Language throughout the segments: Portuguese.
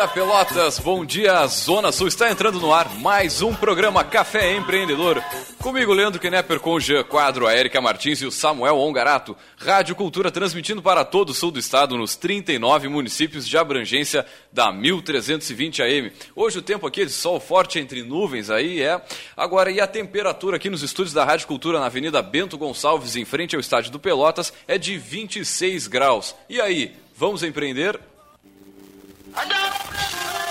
dia, Pelotas. Bom dia, Zona Sul. Está entrando no ar mais um programa Café Empreendedor. Comigo, Leandro Knepper, com o Jean Quadro, a Erika Martins e o Samuel Ongarato. Rádio Cultura transmitindo para todo o sul do estado nos 39 municípios de abrangência da 1320 AM. Hoje o tempo aqui é de sol forte entre nuvens aí, é. Agora, e a temperatura aqui nos estúdios da Rádio Cultura na Avenida Bento Gonçalves, em frente ao estádio do Pelotas, é de 26 graus. E aí, vamos empreender? Adopt!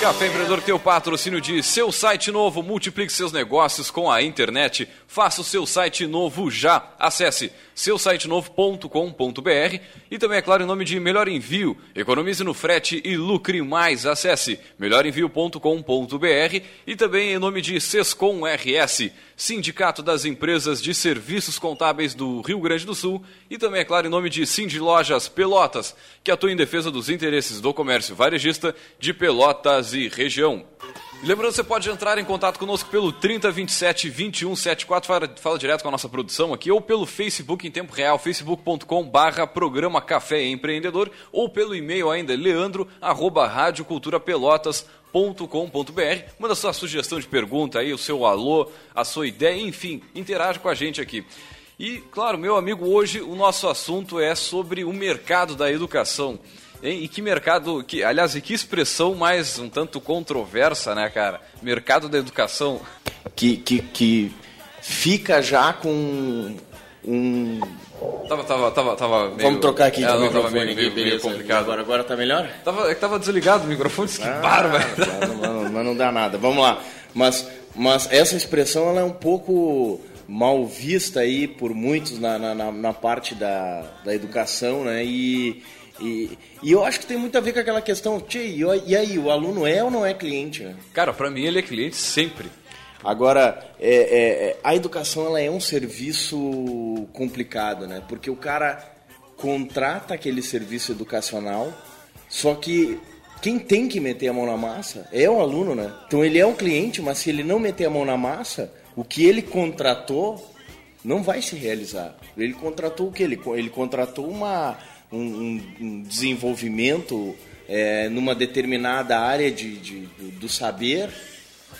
Café Empreendedor tem o patrocínio de seu site novo, multiplique seus negócios com a internet. Faça o seu site novo já. Acesse seusitenovo.com.br e também, é claro, em nome de Melhor Envio. Economize no frete e lucre mais. Acesse melhorenvio.com.br e também em nome de Sescom RS, Sindicato das Empresas de Serviços Contábeis do Rio Grande do Sul e também, é claro, em nome de Cindy Lojas Pelotas, que atua em defesa dos interesses do comércio varejista de Pelotas e região. Lembrando, você pode entrar em contato conosco pelo 3027 2174, fala, fala direto com a nossa produção aqui, ou pelo Facebook em tempo real, facebook.com barra programa Café Empreendedor, ou pelo e-mail ainda, leandro, arroba. Manda sua sugestão de pergunta aí, o seu alô, a sua ideia, enfim, interage com a gente aqui. E, claro, meu amigo, hoje o nosso assunto é sobre o mercado da educação. Hein? E que mercado, que, aliás, e que expressão mais um tanto controversa, né, cara? Mercado da educação. Que, que, que fica já com um. Tava, tava, tava, tava meio... Vamos trocar aqui é, de não, microfone tava meio, meio, meio complicado. Agora, agora tá melhor? Tava, é que tava desligado o microfone, que Ah, bárbaro. Mas não, mas não dá nada. Vamos lá. Mas, mas essa expressão ela é um pouco mal vista aí por muitos na, na, na- parte da, da educação, né? E, e, e eu acho que tem muito a ver com aquela questão, e, e aí, o aluno é ou não é cliente? Né? Cara, pra mim ele é cliente sempre. Agora, é, é, é, a educação ela é um serviço complicado, né? Porque o cara contrata aquele serviço educacional, só que quem tem que meter a mão na massa é o aluno, né? Então ele é um cliente, mas se ele não meter a mão na massa, o que ele contratou não vai se realizar. Ele contratou o que? Ele, ele contratou uma, um, um- um desenvolvimento é, numa determinada área de, de- do, do saber,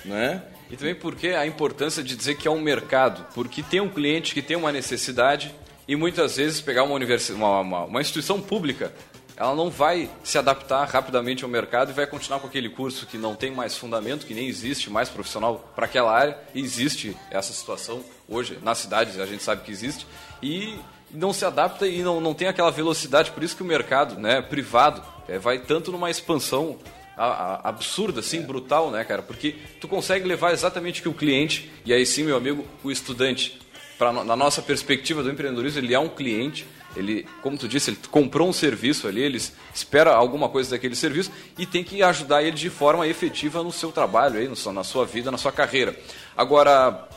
né? E também porque a importância de dizer que é um mercado, porque tem um cliente que tem uma necessidade e muitas vezes pegar uma, universi- uma, uma, uma instituição pública, ela não vai se adaptar rapidamente ao mercado e vai continuar com aquele curso que não tem mais fundamento, que nem existe mais profissional para aquela área. E existe essa situação hoje nas cidades, a gente sabe que existe, e não se adapta e não, não tem aquela velocidade, por isso que o mercado né, privado eh, vai tanto numa expansão a- a- absurda, assim, brutal, né, cara? Porque tu consegue levar exatamente o que o cliente, e aí sim, meu amigo, o estudante, pra, na nossa perspectiva do empreendedorismo, ele é um cliente, ele, como tu disse, ele comprou um serviço ali, ele espera alguma coisa daquele serviço e tem que ajudar ele de forma efetiva no seu trabalho, aí, no na sua vida, na sua carreira. Agora,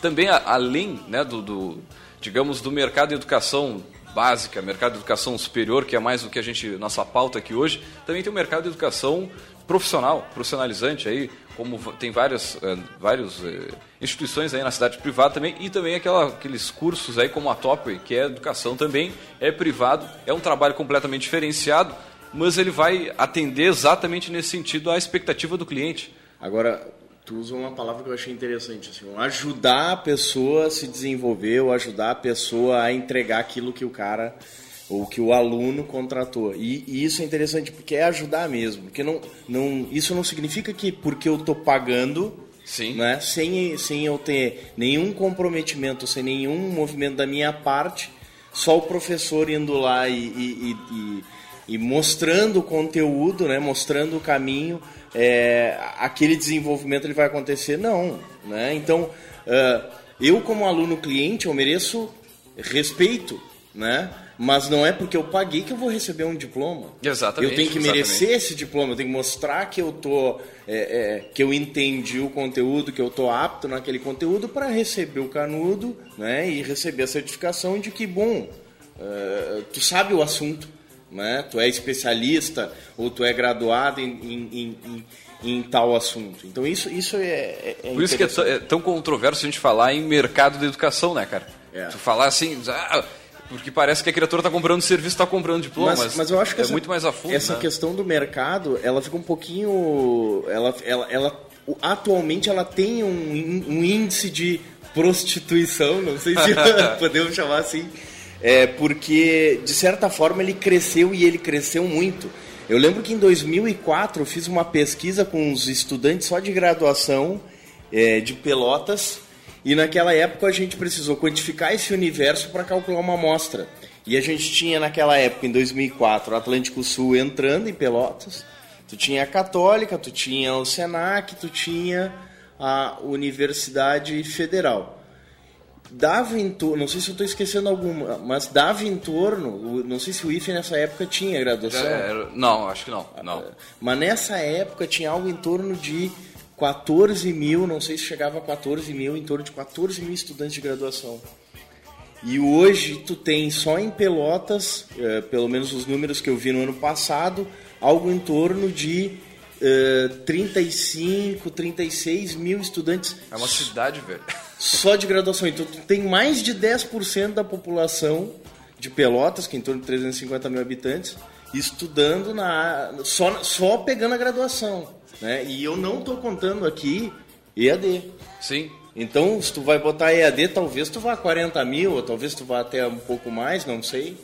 também além né, do, do, digamos, do mercado de educação básica, mercado de educação superior, que é mais o que a gente, nossa pauta aqui hoje, também tem o mercado de educação profissional, profissionalizante aí, como tem várias, eh, várias eh, instituições aí na cidade privada também, e também aquela, aqueles cursos aí como a Topway, que é educação também, é privado, é um trabalho completamente diferenciado, mas ele vai atender exatamente nesse sentido à expectativa do cliente. Agora, tu usa uma palavra que eu achei interessante, assim, ajudar a pessoa a se desenvolver, ou ajudar a pessoa a entregar aquilo que o cara ou que o aluno contratou. E, e isso é interessante porque é ajudar mesmo, porque não, não, isso não significa que porque eu estou pagando, Sim. né, sem, sem eu ter nenhum comprometimento, sem nenhum movimento da minha parte, só o professor indo lá e, e- e- e- mostrando o conteúdo, né, mostrando o caminho, é, aquele desenvolvimento ele vai acontecer? Não. Né? Então, ah, eu como aluno cliente, eu mereço respeito, né? Mas não é porque eu paguei que eu vou receber um diploma. Exatamente, Eu tenho que exatamente. merecer esse diploma, eu tenho que mostrar que eu tô, é, é, que eu entendi o conteúdo, que eu tô apto naquele conteúdo para receber o canudo, né, e receber a certificação de que bom, é, tu sabe o assunto, né? Tu é especialista ou tu é graduado em, em, em, em tal assunto. Então isso, isso é, é, é Por isso que é, é, tão controverso a gente falar em mercado da educação, né, cara? É. Tu falar assim, ah, porque parece que a criatura está comprando serviço, está comprando diploma, mas, mas, eu acho que é essa, muito mais a fundo. Essa né? questão do mercado, ela fica um pouquinho, ela, ela, ela atualmente ela tem um, um índice de prostituição, não sei se podemos chamar assim, é, porque de certa forma ele cresceu e ele cresceu muito. Eu lembro que em 2004 eu fiz uma pesquisa com os estudantes só de graduação é, de Pelotas e naquela época a gente precisou quantificar esse universo para calcular uma amostra. E a gente tinha naquela época, em 2004, o Atlântico Sul entrando em Pelotas, tu tinha a Católica, tu tinha o Senac, tu tinha a Universidade Federal dava em torno, não sei se eu estou esquecendo alguma, mas dava em torno, não sei se o IFE nessa época tinha graduação. É, não, acho que não, não. Mas nessa época tinha algo em torno de 14 mil, não sei se chegava a 14 mil, em torno de 14 mil estudantes de graduação. E hoje tu tem só em Pelotas, é, pelo menos os números que eu vi no ano passado, algo em torno de 35, 36 mil estudantes. É uma cidade, velho. Só de graduação. Então, tem mais de 10% da população de Pelotas, que é em torno de 350 mil habitantes, estudando na só, só pegando a graduação. Né? E eu não estou contando aqui EAD. Sim. Então, se tu vai botar EAD, talvez tu vá a 40 mil, ou talvez tu vá até um pouco mais, não sei.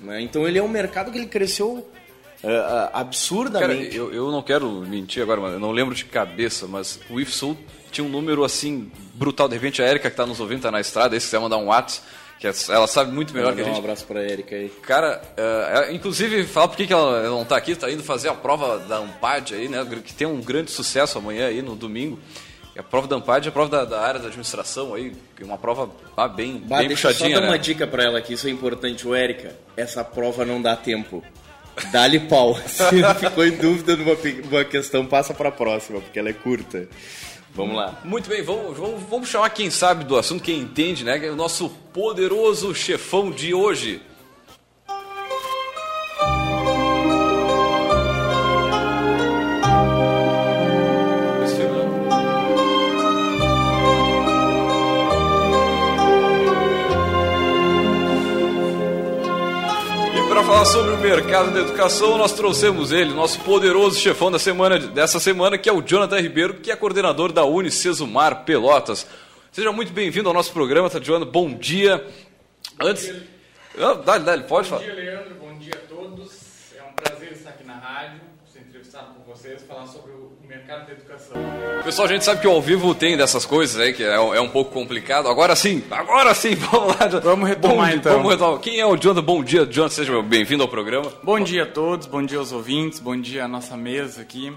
Né? Então, ele é um mercado que ele cresceu uh, absurdamente. Cara, eu, eu não quero mentir agora, mano, eu não lembro de cabeça, mas o IFSUL tinha um número assim brutal. De repente a Erika que está nos ouvindo, está na estrada, aí se quiser mandar um WhatsApp, que é, ela sabe muito melhor que a gente. Um abraço para a Erika aí. Cara, uh, inclusive, fala por que, ela, não está aqui, está indo fazer a prova da Ampad aí, né? Que tem um grande sucesso amanhã aí no domingo. A prova da Ampad é a prova da, da, área da administração aí, é uma prova ah, bem, bah, bem deixa puxadinha. Só dar né? uma dica para ela aqui, isso é importante, o Érica. Essa prova não dá tempo. Dá-lhe pau. Se ficou em dúvida numa, numa questão, passa para a próxima, porque ela é curta. Vamos lá. Muito bem, vamos, vamos, vamos chamar quem sabe do assunto, quem entende, né? O nosso poderoso chefão de hoje. Falar sobre o mercado da educação, nós trouxemos ele, nosso poderoso chefão da semana, dessa semana, que é o Jonathan Ribeiro, que é coordenador da Unicesumar Pelotas. Seja muito bem-vindo ao nosso programa, tá, Jonathan? Bom dia. Antes. Bom dia. Ah, dá, dá, pode bom falar. Bom dia, Leandro. Bom dia a todos. É um prazer estar aqui na rádio, entrevistado por vocês, falar sobre o mercado da educação. Pessoal, a gente sabe que o ao vivo tem dessas coisas aí, que é, é um pouco complicado. Agora sim, agora sim, vamos lá. Vamos retomar bom, então. Vamos retomar. Quem é o Jonathan? Bom dia, Jonathan, seja bem-vindo ao programa. Bom dia a todos, bom dia aos ouvintes, bom dia à nossa mesa aqui.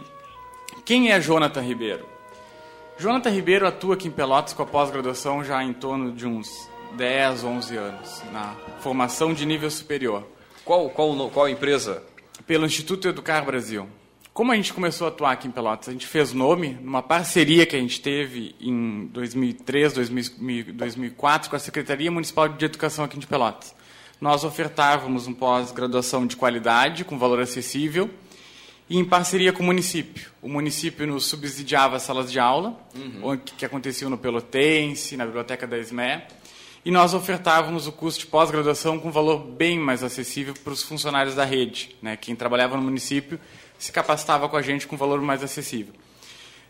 Quem é Jonathan Ribeiro? Jonathan Ribeiro atua aqui em Pelotas com a pós-graduação já em torno de uns 10, 11 anos, na formação de nível superior. Qual, qual, qual empresa? Pelo Instituto Educar Brasil. Como a gente começou a atuar aqui em Pelotas? A gente fez nome numa parceria que a gente teve em 2003, 2004 com a Secretaria Municipal de Educação aqui de Pelotas. Nós ofertávamos um pós-graduação de qualidade, com valor acessível, e em parceria com o município. O município nos subsidiava as salas de aula, uhum. que aconteciam no Pelotense, na biblioteca da SME, e nós ofertávamos o curso de pós-graduação com valor bem mais acessível para os funcionários da rede, né? quem trabalhava no município se capacitava com a gente com valor mais acessível.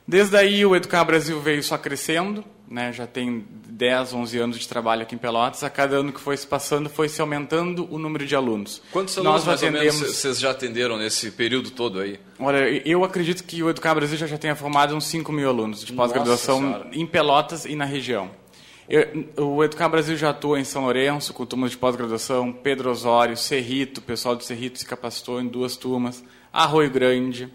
Desde aí o Educar Brasil veio só crescendo, né? já tem 10, 11 anos de trabalho aqui em Pelotas, a cada ano que foi se passando foi se aumentando o número de alunos. Quantos alunos Nós atendemos... vocês já atenderam nesse período todo aí? Olha, eu acredito que o Educar Brasil já, já tenha formado uns 5 mil alunos de pós-graduação em Pelotas e na região. Eu, o Educar Brasil já atua em São Lourenço, com turmas de pós-graduação, Pedro Osório, Cerrito, o pessoal do Cerrito se capacitou em duas turmas. Arroio Grande,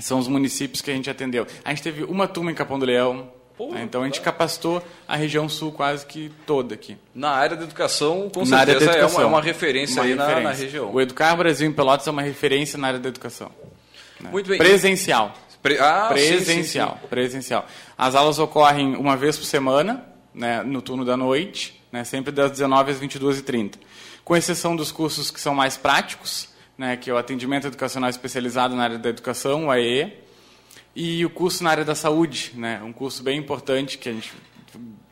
são os municípios que a gente atendeu. A gente teve uma turma em Capão do Leão, né? então a gente capacitou a região sul quase que toda aqui. Na área da educação, com na certeza educação, é, uma, é uma referência uma aí referência. Na, na, região. O Educar Brasil em Pelotas é uma referência na área da educação. Né? Muito bem. Presencial. Pre... Ah, presencial, sim, sim, presencial. As aulas ocorrem uma vez por semana, né, no turno da noite, né, sempre das 19 às 22h30. com exceção dos cursos que são mais práticos, né, que é o atendimento educacional especializado na área da educação, o AE, e o curso na área da saúde, né, um curso bem importante que a gente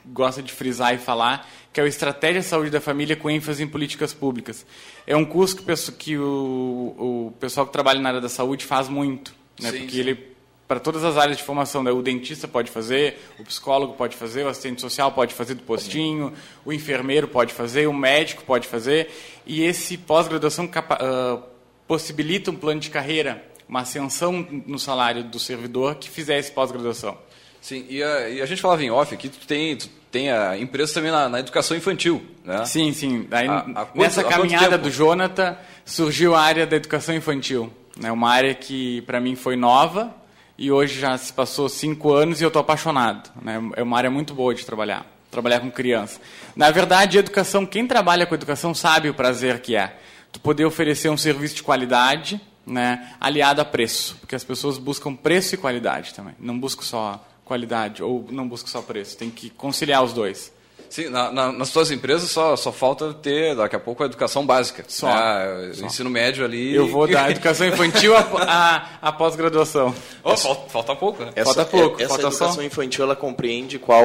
gosta de frisar e falar, que é o Estratégia de Saúde da Família com ênfase em políticas públicas. É um curso que, que o, o pessoal que trabalha na área da saúde faz muito, né, sim, porque sim. ele para todas as áreas de formação. Né? O dentista pode fazer, o psicólogo pode fazer, o assistente social pode fazer do postinho, o enfermeiro pode fazer, o médico pode fazer. E esse pós-graduação uh, possibilita um plano de carreira, uma ascensão no salário do servidor que fizer esse pós-graduação. Sim, e a, e a, gente falava em off aqui, tu tem, tu tem a empresa também na, na educação infantil, né? Sim, sim. Aí, a, a nessa caminhada do Jonathan surgiu a área da educação infantil. Né? Uma área que para mim foi nova, e hoje já se passou cinco anos e eu estou apaixonado. Né? É uma área muito boa de trabalhar, trabalhar com criança. Na verdade, educação, quem trabalha com educação sabe o prazer que é. Tu poder oferecer um serviço de qualidade, né, aliado a preço, porque as pessoas buscam preço e qualidade também. Não buscam só qualidade ou não buscam só preço. Tem que conciliar os dois. Sim, na, na, nas suas empresas só, só falta ter, daqui a pouco, a educação básica. Só. Né? Só. Ensino médio ali. Eu vou dar educação infantil a, a, a pós-graduação. Oh, falta, falta, pouco, né? Essa, falta pouco. Essa falta educação só... infantil, ela compreende qual,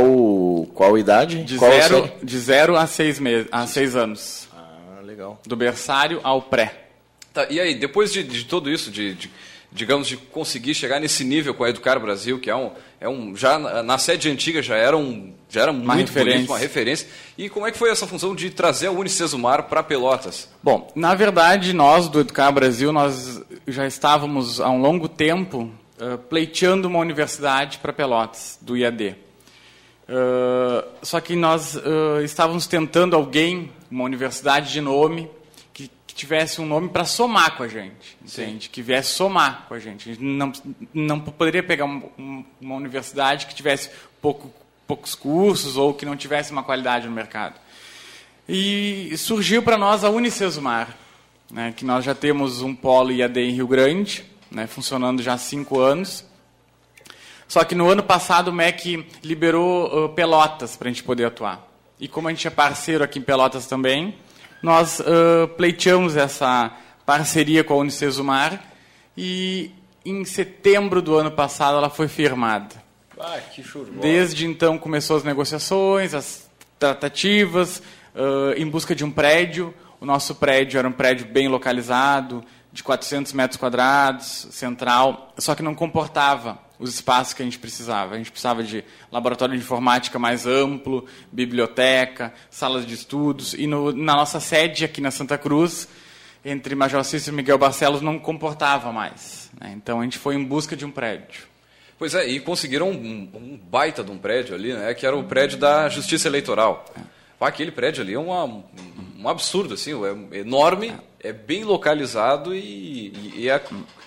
qual idade? De, qual zero, de zero a seis, meses, a seis anos. Ah, legal. Do berçário ao pré. Tá, e aí, depois de, de tudo isso, de, de digamos, de conseguir chegar nesse nível com a Educar Brasil, que é um, é um já na sede antiga já era um já era uma muito referência. bonito, uma referência. E como é que foi essa função de trazer a Unicesumar para Pelotas? Bom, na verdade, nós do Educar Brasil, nós já estávamos há um longo tempo uh, pleiteando uma universidade para Pelotas, do IAD. Uh, só que nós uh, estávamos tentando alguém, uma universidade de nome, tivesse um nome para somar com a gente, entende? Sim. Que viesse somar com a gente. A gente não, não poderia pegar um, uma universidade que tivesse pouco, poucos cursos ou que não tivesse uma qualidade no mercado. E surgiu para nós a Unicesumar, né, que nós já temos um polo IAD em Rio Grande, né, funcionando já há cinco anos. Só que no ano passado o MEC liberou uh, Pelotas para a gente poder atuar. E como a gente é parceiro aqui em Pelotas também, nós uh, pleiteamos essa parceria com a Unicesumar e em setembro do ano passado ela foi firmada. Ah, que. Desde então começou as negociações, as tratativas, uh, em busca de um prédio. O nosso prédio era um prédio bem localizado, de 400 metros quadrados, central, só que não comportava os espaços que a gente precisava. A gente precisava de laboratório de informática mais amplo, biblioteca, salas de estudos. E no, na nossa sede aqui na Santa Cruz, entre Major Cícero e Miguel Barcelos, não comportava mais. Né? Então a gente foi em busca de um prédio. Pois é, e conseguiram um, um baita de um prédio ali, né, que era o prédio da Justiça Eleitoral. É. Aquele prédio ali é uma, um absurdo, assim, é enorme, é bem localizado e, e, e é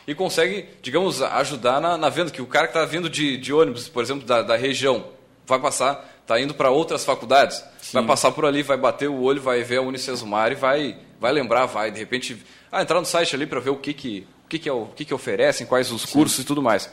e consegue, digamos, ajudar na, na venda. Que o cara que está vindo de, de ônibus, por exemplo, da, da região, vai passar, está indo para outras faculdades, Sim. vai passar por ali, vai bater o olho, vai ver a Unicesumar e vai, vai lembrar, vai, de repente, ah, entrar no site ali para ver o que, que, o que, que, é, o que, que oferecem, quais os cursos Sim. e tudo mais.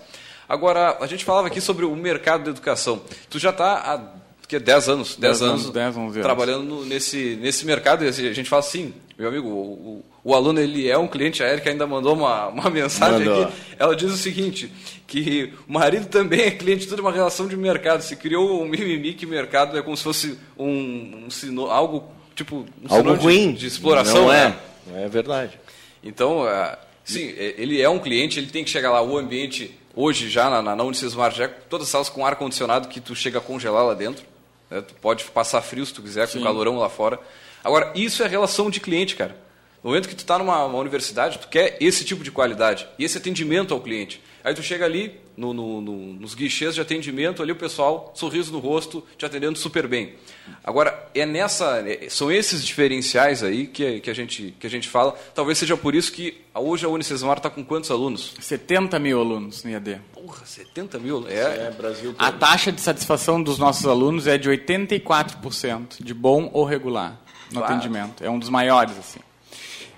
Agora, a gente falava aqui sobre o mercado da educação. Tu já está há que 10 anos, 10 anos, 10, 11 trabalhando nesse, nesse mercado. E a gente fala assim, meu amigo, o, o, o, aluno ele é um cliente, a Erika ainda mandou uma, uma mensagem Mandou. aqui, ela diz o seguinte, que o marido também é cliente, tudo é uma relação de mercado, se criou um mimimi que mercado é como se fosse um, um sino, algo tipo um algo ruim de, de, exploração, não é, né? é verdade. Então, é, sim, é, ele é um cliente, ele tem que chegar lá, o ambiente hoje já na, na, na Unicesumar, já todas as salas com ar condicionado que tu chega a congelar lá dentro, né? Tu pode passar frio se tu quiser, com o calorão lá fora. Agora, isso é relação de cliente, cara. No momento que tu está numa universidade, tu quer esse tipo de qualidade e esse atendimento ao cliente. Aí tu chega ali no, no, no, nos guichês de atendimento, ali o pessoal, sorriso no rosto, te atendendo super bem. Agora, é nessa, é, são esses diferenciais aí que, que, a gente, que a gente fala. Talvez seja por isso que hoje a Unicesumar está com quantos alunos? 70 mil alunos no IAD. Porra, 70 mil? É, é Brasil todo. A taxa de satisfação dos nossos alunos é de 84%, de bom ou regular no claro. atendimento. É um dos maiores, assim.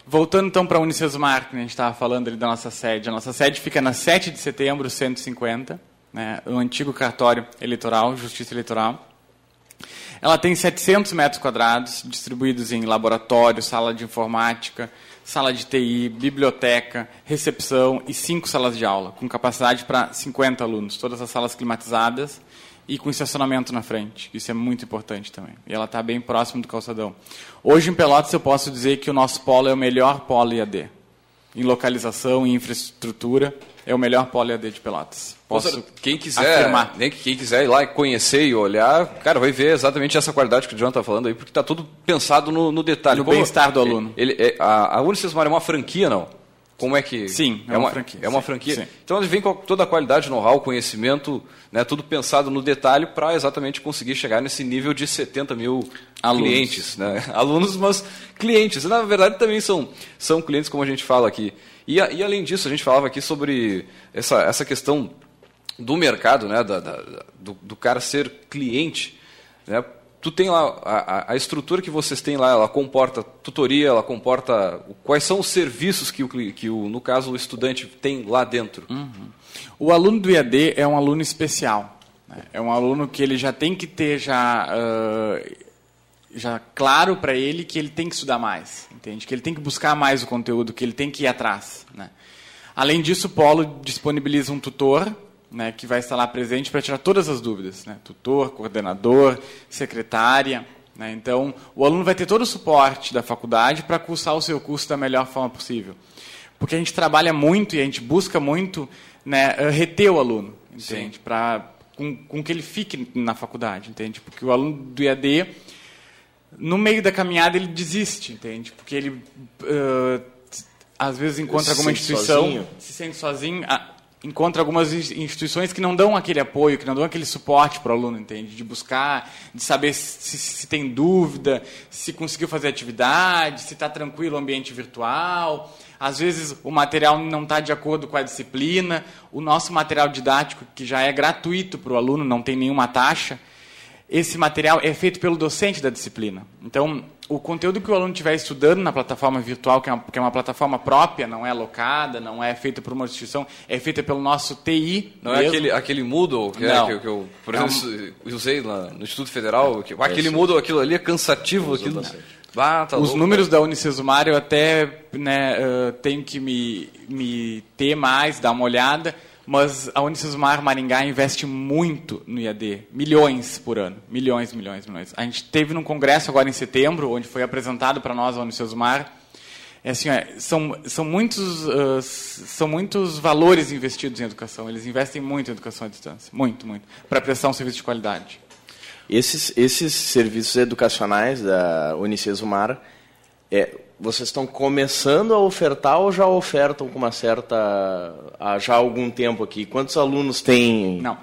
Voltando então para a Unicesumar, que a gente estava falando ali da nossa sede. A nossa sede fica na 7 de setembro, 150, né, o antigo cartório eleitoral, Justiça Eleitoral. Ela tem 700 metros quadrados, distribuídos em laboratório, sala de informática, sala de TI, biblioteca, recepção e cinco salas de aula, com capacidade para 50 alunos, todas as salas climatizadas e com estacionamento na frente. Isso é muito importante também. E ela está bem próximo do calçadão. Hoje em Pelotas eu posso dizer que o nosso polo é o melhor polo IAD. Em localização e infraestrutura, é o melhor polo IAD de Pelotas. Posso quem quiser, afirmar. Nem que quem quiser ir lá e conhecer e olhar, cara, vai ver exatamente essa qualidade que o John está falando aí, porque está tudo pensado no, no detalhe. No bem-estar do aluno. Ele, é, a, a Unicesmar é uma franquia, não? Como é que. Sim, é, uma, franquia. É uma franquia. sim. Então ele vem com toda a qualidade, know-how, conhecimento, né, tudo pensado no detalhe para exatamente conseguir chegar nesse nível de 70 mil Alunos. clientes. Né? Alunos, mas clientes. Na verdade também são, são clientes, como a gente fala aqui. E, e além disso, a gente falava aqui sobre essa, essa questão do mercado, né, da, da- do, do cara ser cliente. Né? Tu tem lá a, a- estrutura que vocês têm lá, ela comporta tutoria, ela comporta quais são os serviços que o, que o no caso o estudante tem lá dentro. O aluno do IAD é um aluno especial. né? É um aluno que ele já tem que ter já, ah, já claro para ele que ele tem que estudar mais, entende? Que ele tem que buscar mais o conteúdo, que ele tem que ir atrás. né? Além disso, o Polo disponibiliza um tutor né, que vai estar lá presente para tirar todas as dúvidas. Né? Tutor, coordenador, secretária. né? Então, o aluno vai ter todo o suporte da faculdade para cursar o seu curso da melhor forma possível. Porque a gente trabalha muito e a gente busca muito né, eh, reter o aluno, entende? Para com, com que ele fique na faculdade, entende? Porque o aluno do IAD, no meio da caminhada, ele desiste, entende? Porque ele eh, às vezes encontra Se alguma instituição, sozinho. se sente sozinho, ah, encontra algumas ins- instituições que não dão aquele apoio, que não dão aquele suporte para o aluno, entende? De buscar, de saber se, se tem dúvida, se conseguiu fazer atividade, se está tranquilo o ambiente virtual. Às vezes o material não está de acordo com a disciplina. O nosso material didático, que já é gratuito para o aluno, não tem nenhuma taxa, esse material é feito pelo docente da disciplina. Então, o conteúdo que o aluno estiver estudando na plataforma virtual, que é, uma, que é uma plataforma própria, não é alocada, não é feita por uma instituição, é feita pelo nosso TI. Não é mesmo. aquele, aquele Moodle que, é- que, que eu, por É um- exemplo, usei lá no Instituto Federal. Que, aquele Moodle, aquilo ali é cansativo. Aquilo, ah, tá Os louco, números da Unicesumar eu até né, eh, tenho que me, me ter mais, dar uma olhada, mas a Unicesumar Maringá investe muito no IAD, milhões por ano, milhões, milhões, milhões. A gente teve num congresso agora em setembro, onde foi apresentado para nós a Unicesumar, é assim, é, são, são, muitos, ah, são muitos valores investidos em educação, eles investem muito em educação à distância, muito, muito, para prestar um serviço de qualidade. Esses, esses serviços educacionais da Unicesumar, é, vocês estão começando a ofertar ou já ofertam com uma certa. há já algum tempo aqui? Quantos alunos têm? Não.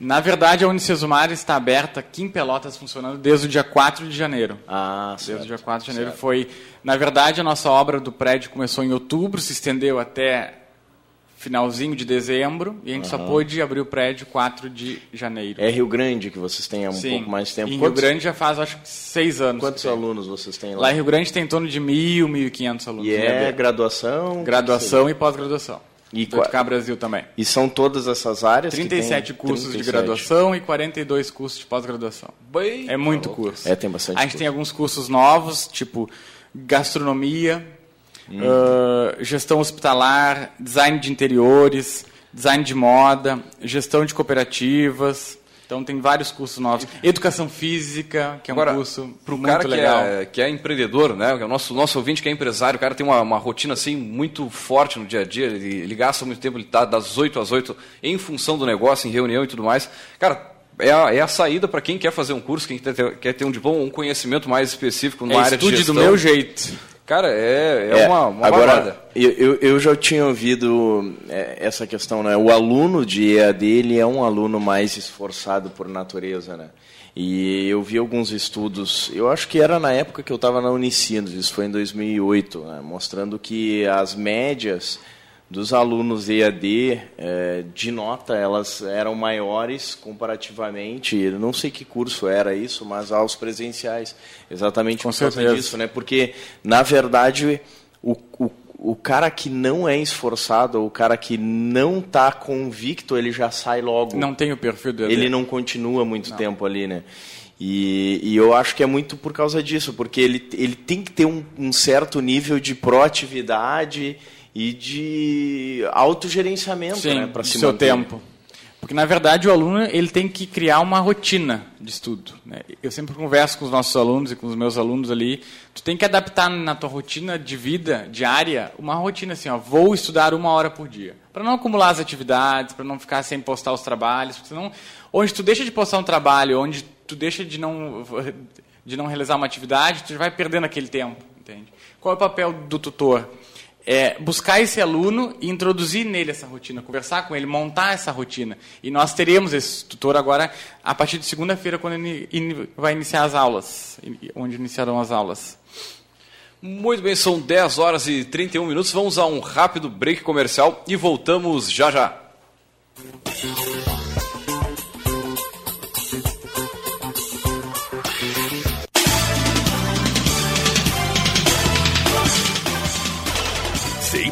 Na verdade, a Unicesumar está aberta aqui em Pelotas, funcionando desde o dia 4 de janeiro. Ah, Desde certo. o dia 4 de janeiro foi... Na verdade, a nossa obra do prédio começou em outubro, se estendeu até finalzinho de dezembro, e a gente só pôde abrir o prédio 4 de janeiro. É Rio Grande que vocês têm há um pouco mais de tempo. Em Rio Quantos, Grande já faz, acho que, seis anos. quantos que tem. alunos vocês têm lá? Lá em Rio Grande tem em torno de mil, mil e quinhentos alunos. E é graduação? Graduação e pós-graduação. E ETK Brasil também. E são todas essas áreas? que 37 tem? cursos de 37. graduação e 42 cursos de pós-graduação. Bem, É muito curso. É, tem bastante A gente curso. tem alguns cursos novos, tipo gastronomia, Hum. gestão hospitalar, design de interiores, design de moda, gestão de cooperativas. Então tem vários cursos novos. Educação física, que é um Agora, curso pro muito cara que legal. é, que é empreendedor, né? O nosso, nosso ouvinte que é empresário, o cara tem uma, uma rotina assim muito forte no dia a dia, ele, ele gasta muito tempo, ele está das 8 às 8 em função do negócio, em reunião e tudo mais. Cara, é a, é a saída para quem quer fazer um curso, quem quer ter, quer ter um diploma, um conhecimento mais específico numa É área de estude gestão. do meu jeito. Cara, é, é, uma, uma agora, eu, eu, eu já tinha ouvido é, essa questão, né? O aluno de EAD, ele é um aluno mais esforçado por natureza, né? E eu vi alguns estudos, eu acho que era na época que eu estava na Unicinos, isso foi em 2008, né? mostrando que as médias dos alunos EAD eh, de nota elas eram maiores comparativamente, não sei que curso era isso, mas aos presenciais, exatamente Com por causa disso, né? Porque na verdade o, o, o cara que não é esforçado, o cara que não está convicto, ele já sai logo Não tem o perfil do EAD. ele não continua muito tempo ali, né? E, e, eu acho que é muito por causa disso, porque ele, ele tem que ter um, um certo nível de proatividade e de autogerenciamento né, para se seu manter. tempo. Porque, na verdade, o aluno ele tem que criar uma rotina de estudo. Né? Eu sempre converso com os nossos alunos e com os meus alunos ali. Tu tem que adaptar na tua rotina de vida diária uma rotina assim, ó, vou estudar uma hora por dia. Para não acumular as atividades, para não ficar sem postar os trabalhos. Senão, onde tu deixa de postar um trabalho, onde tu deixa de não, de não realizar uma atividade, tu vai perdendo aquele tempo. Entende? Qual é o papel do tutor? É, buscar esse aluno e introduzir nele essa rotina, conversar com ele, montar essa rotina. E nós teremos esse tutor agora a partir de segunda-feira, quando ele in, vai iniciar as aulas, onde iniciarão as aulas. Muito bem, são 10 horas e 31 minutos. Vamos a um rápido break comercial e voltamos já já.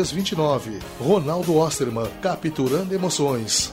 3329. Ronaldo Osterman, capturando emoções.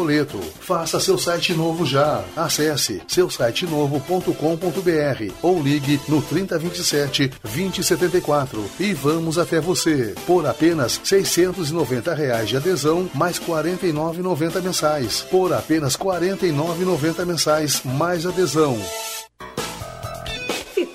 boleto. Faça seu site novo já. Acesse seusitenovo.com.br ou ligue no 3027 2074 e vamos até você. Por apenas 690 reais de adesão, mais R$ 49,90 mensais. Por apenas R$ 49,90 mensais, mais adesão.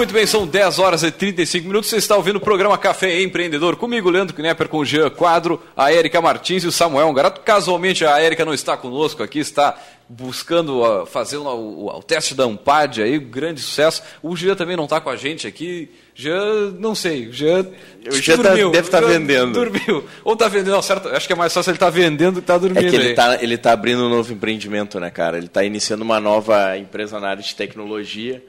Muito bem, são 10 horas e 35 minutos. Você está ouvindo o programa Café Empreendedor. Comigo, Leandro Knepper, com o Jean Quadro, a Érica Martins e o Samuel Garato. Casualmente, a Érica não está conosco aqui, está buscando uh, fazer o, o, o, teste da Ampad aí, grande sucesso. O Jean também não está com a gente aqui. Jean, não sei, Jean, o Jean tá, deve estar tá vendendo. Dormiu. Ou está vendendo, não, certo, acho que é mais fácil ele estar tá vendendo do que estar tá dormindo. É que ele está ele tá abrindo um novo empreendimento, né, cara? Ele está iniciando uma nova empresa na área de tecnologia.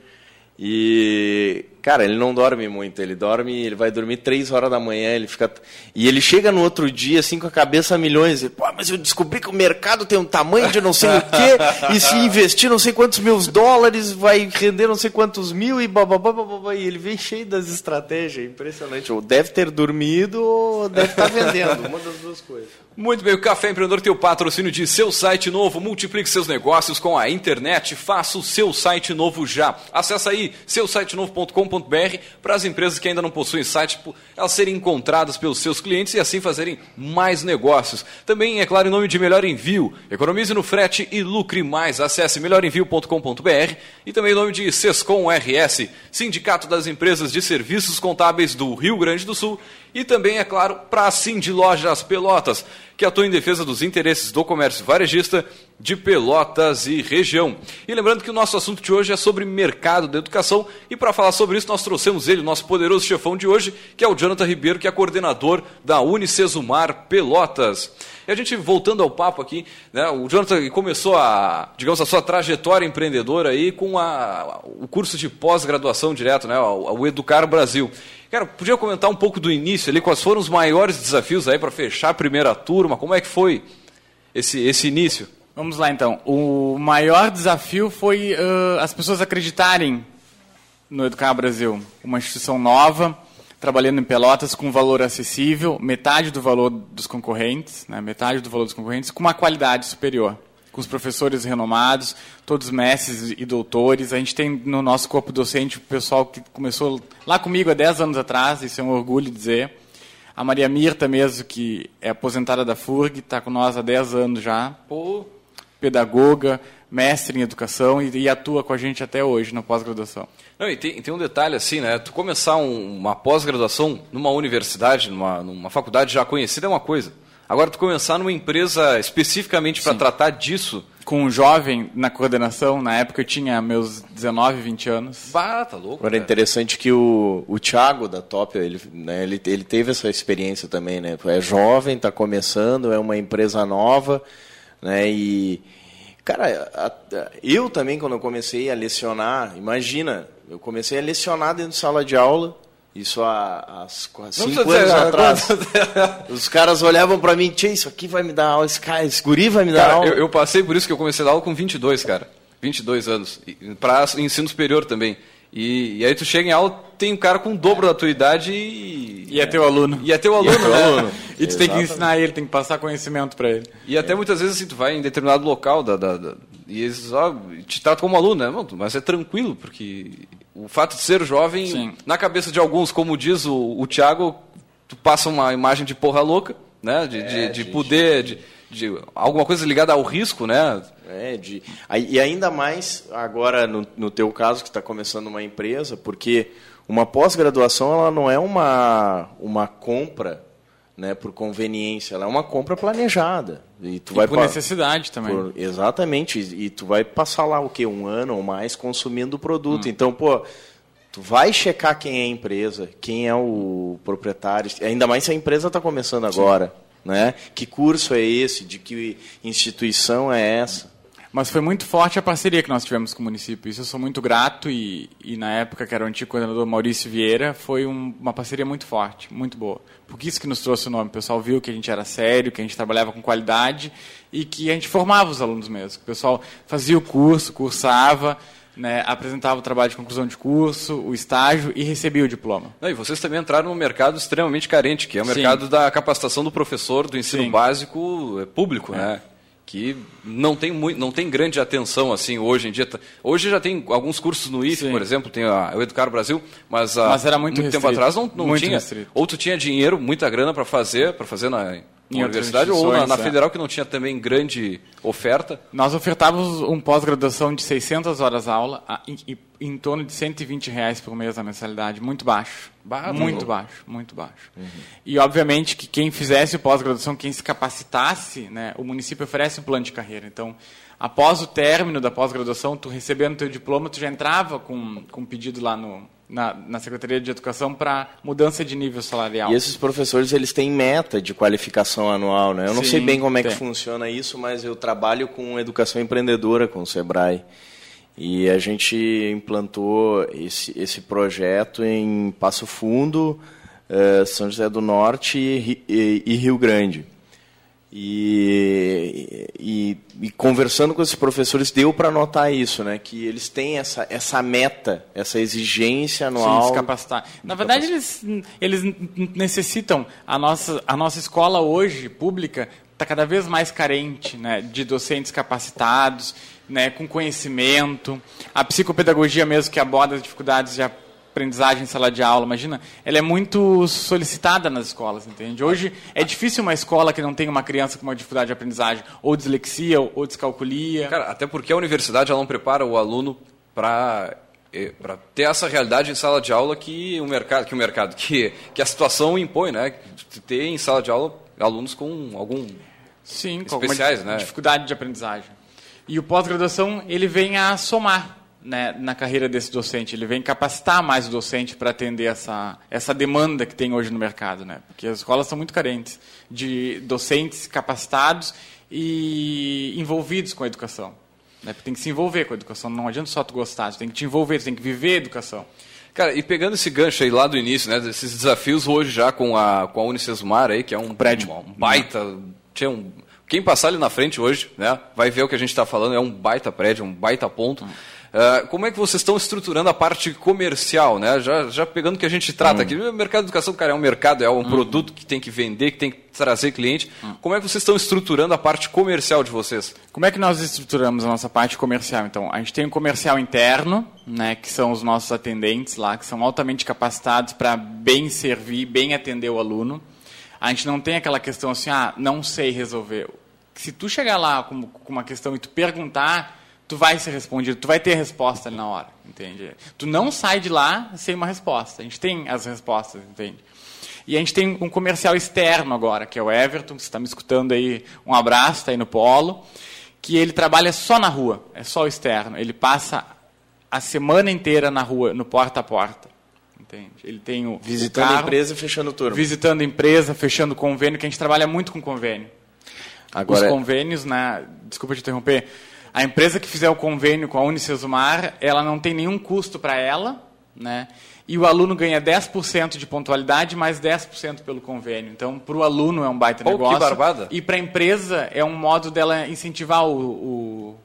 E, cara, ele não dorme muito. Ele dorme, ele vai dormir três horas da manhã, ele fica. E ele chega no outro dia, assim, com a cabeça a milhões. E, Pô, mas eu descobri que o mercado tem um tamanho de não sei o quê, e se investir não sei quantos mil dólares, vai render não sei quantos mil, e bababá, bababá. E ele vem cheio das estratégias, impressionante. Ou deve ter dormido, ou deve estar vendendo, uma das duas coisas. Muito bem, o Café Empreendedor tem o patrocínio de seu site novo. Multiplique seus negócios com a internet. Faça o seu site novo já. Acesse aí seusitenovo.com.br para as empresas que ainda não possuem site, elas serem encontradas pelos seus clientes e assim fazerem mais negócios. Também, é claro, em nome de Melhor Envio. Economize no frete e lucre mais. Acesse melhorenvio.com.br e também em nome de Sescom RS, Sindicato das Empresas de Serviços Contábeis do Rio Grande do Sul e também, é claro, para a Cindy Lojas Pelotas, que atua em defesa dos interesses do comércio varejista de Pelotas e região. E lembrando que o nosso assunto de hoje é sobre mercado da educação, e para falar sobre isso nós trouxemos ele, nosso poderoso chefão de hoje, que é o Jonathan Ribeiro, que é coordenador da Unicesumar Pelotas. E a gente, voltando ao papo aqui, né, o Jonathan começou a, digamos, a sua trajetória empreendedora aí com a, o curso de pós-graduação direto, né, o, o Educar Brasil. Cara, podia comentar um pouco do início ali, quais foram os maiores desafios aí para fechar a primeira turma? Como é que foi esse, esse início? Vamos lá então. O maior desafio foi uh, as pessoas acreditarem no Educar Brasil, uma instituição nova, trabalhando em Pelotas com valor acessível, metade do valor dos concorrentes, né, metade do valor dos concorrentes, com uma qualidade superior com os professores renomados, todos mestres e doutores. A gente tem no nosso corpo docente o pessoal que começou lá comigo há 10 anos atrás, isso é um orgulho dizer. A Maria Mirta mesmo, que é aposentada da FURG, está com nós há 10 anos já. Pô. Pedagoga, mestre em educação e, e, atua com a gente até hoje na pós-graduação. Não, e tem, tem, um detalhe assim, né? Tu começar um, uma pós-graduação numa universidade, numa, numa faculdade já conhecida é uma coisa. Agora, tu começar numa empresa especificamente para tratar disso. Com um jovem na coordenação, na época eu tinha meus 19, 20 anos. Bah, tá louco. Agora é interessante que o, o Thiago da Top, ele, né, ele, ele teve essa experiência também, né? É jovem, está começando, é uma empresa nova, né? E. Cara, a, a, eu também, quando eu comecei a lecionar, imagina, eu comecei a lecionar dentro de sala de aula, isso há, há cinco anos atrás. Os caras olhavam para mim, Tchê, isso aqui vai me dar aula, esse, cara, esse guri vai me dar cara, aula. Eu, eu, passei por isso que eu comecei a dar aula com 22, cara. 22 anos. Para ensino superior também. E, e, aí tu chega em aula, tem um cara com o dobro da tua idade e... E é teu aluno. E é teu aluno, é né? Aluno. e tu tem que ensinar ele, tem que passar conhecimento para ele. E até muitas vezes assim, tu vai em determinado local da, da, da e eles ó, te tratam como aluno, né? Mas é tranquilo, porque o fato de ser jovem, Sim. na cabeça de alguns, como diz o, o Thiago, tu passa uma imagem de porra louca, né? De, é, de, de poder, de, de, alguma coisa ligada ao risco, né? É, de, e ainda mais agora no, no teu caso que está começando uma empresa, porque uma pós-graduação ela não é uma, uma compra né, por conveniência, ela é uma compra planejada. E, tu e vai por necessidade também. Por, exatamente. E, e, tu vai passar lá o quê? Um ano ou mais consumindo o produto. Hum. Então, pô, tu vai checar quem é a empresa, quem é o proprietário, ainda mais se a empresa está começando agora. Né? Que curso é esse? De que instituição é essa? Mas foi muito forte a parceria que nós tivemos com o município. Isso eu sou muito grato e, e na época que era o antigo coordenador Maurício Vieira, foi um, uma parceria muito forte, muito boa. Porque isso que nos trouxe o nome. O pessoal viu que a gente era sério, que a gente trabalhava com qualidade e que a gente formava os alunos mesmo. O pessoal fazia o curso, cursava, né, apresentava o trabalho de conclusão de curso, o estágio e recebia o diploma. Não, e vocês também entraram num mercado extremamente carente, que é o Sim. mercado da capacitação do professor do ensino Sim. básico é, público, é. né? Que não tem muito, não tem grande atenção assim hoje em dia. Hoje já tem alguns cursos no IFE, Sim. por exemplo, tem a, o Educar Brasil, mas, mas era muito, muito tempo atrás não, não tinha. Restrito. Ou tu tinha dinheiro, muita grana para fazer, para fazer na, Em universidade ou na, na é. federal que não tinha também grande oferta? Nós ofertávamos um pós-graduação de 600 horas aula, a, em, em, torno de 120 reais por mês a mensalidade, muito baixo. Muito baixo, muito baixo. Uhum. E obviamente que quem fizesse o pós-graduação, quem se capacitasse, né, o município oferece um plano de carreira. Então, após o término da pós-graduação, tu recebendo teu diploma, tu já entrava com, com um pedido lá no, na, na Secretaria de Educação para mudança de nível salarial. E esses professores eles têm meta de qualificação anual, né? Eu não Sim, sei bem como é que funciona isso, mas eu trabalho com educação empreendedora com o Sebrae. E a gente implantou esse, esse projeto em Passo Fundo, eh, São José do Norte e, e- e Rio Grande. E, e- e conversando com esses professores deu para notar isso, né? Que eles têm essa, essa meta, essa exigência anual. Sim, se capacitar. Na verdade, eles, eles necessitam. A nossa, a nossa escola hoje, pública, está cada vez mais carente né, de docentes capacitados, né, com conhecimento. A psicopedagogia mesmo, que aborda as dificuldades de aprendizagem em sala de aula, imagina, ela é muito solicitada nas escolas, entende? Hoje é difícil uma escola que não tem uma criança com uma dificuldade de aprendizagem, ou dislexia, ou descalculia. Cara, até porque a universidade ela não prepara o aluno para para ter essa realidade em sala de aula que o mercado que o mercado que, que a situação impõe, né? Ter em sala de aula alunos com algum Sim, com alguma especiais, di- né? dificuldade de aprendizagem. E o pós-graduação, ele vem a somar né, na carreira desse docente, ele vem capacitar mais o docente para atender essa, essa demanda que tem hoje no mercado, né? Porque as escolas são muito carentes de docentes capacitados e envolvidos com a educação. Né? Porque tem que se envolver com a educação, não adianta só tu gostar, tu tem que te envolver, tu tem que viver a educação. Cara, e pegando esse gancho aí lá do início, né, desses desafios hoje já com a, com a Unicesumar aí, que é um prédio, um baita, tinha um, quem passar ali na frente hoje, né, vai ver o que a gente está falando, é um baita prédio, um baita ponto. Ah, como é que vocês estão estruturando a parte comercial, né? Já, já pegando o que a gente trata aqui, o mercado de educação, cara, é um mercado, é um produto que tem que vender, que tem que trazer cliente. Como é que vocês estão estruturando a parte comercial de vocês? Como é que nós estruturamos a nossa parte comercial? Então, a gente tem um comercial interno, né, que são os nossos atendentes lá, que são altamente capacitados para bem servir, bem atender o aluno. A gente não tem aquela questão assim, ah, não sei resolver. Se tu chegar lá com, com uma questão e tu perguntar, tu vai ser respondido, tu vai ter a resposta ali na hora, entende? Tu não sai de lá sem uma resposta. A gente tem as respostas, entende? E a gente tem um comercial externo agora, que é o Everton, que você está me escutando aí, um abraço, está aí no Polo, que ele trabalha só na rua, é só o externo. Ele passa a semana inteira na rua, no porta a porta. Entende? Ele tem o Visitando o a carro, empresa e fechando turma. Visitando a empresa, fechando convênio, que a gente trabalha muito com convênio. Agora, Os convênios, né? desculpa te interromper, a empresa que fizer o convênio com a Unicesumar, ela não tem nenhum custo para ela, né? E o aluno ganha 10% de pontualidade mais 10% pelo convênio. Então, para o aluno é um baita Pô, que negócio. barbada. E para a empresa é um modo dela incentivar o, o...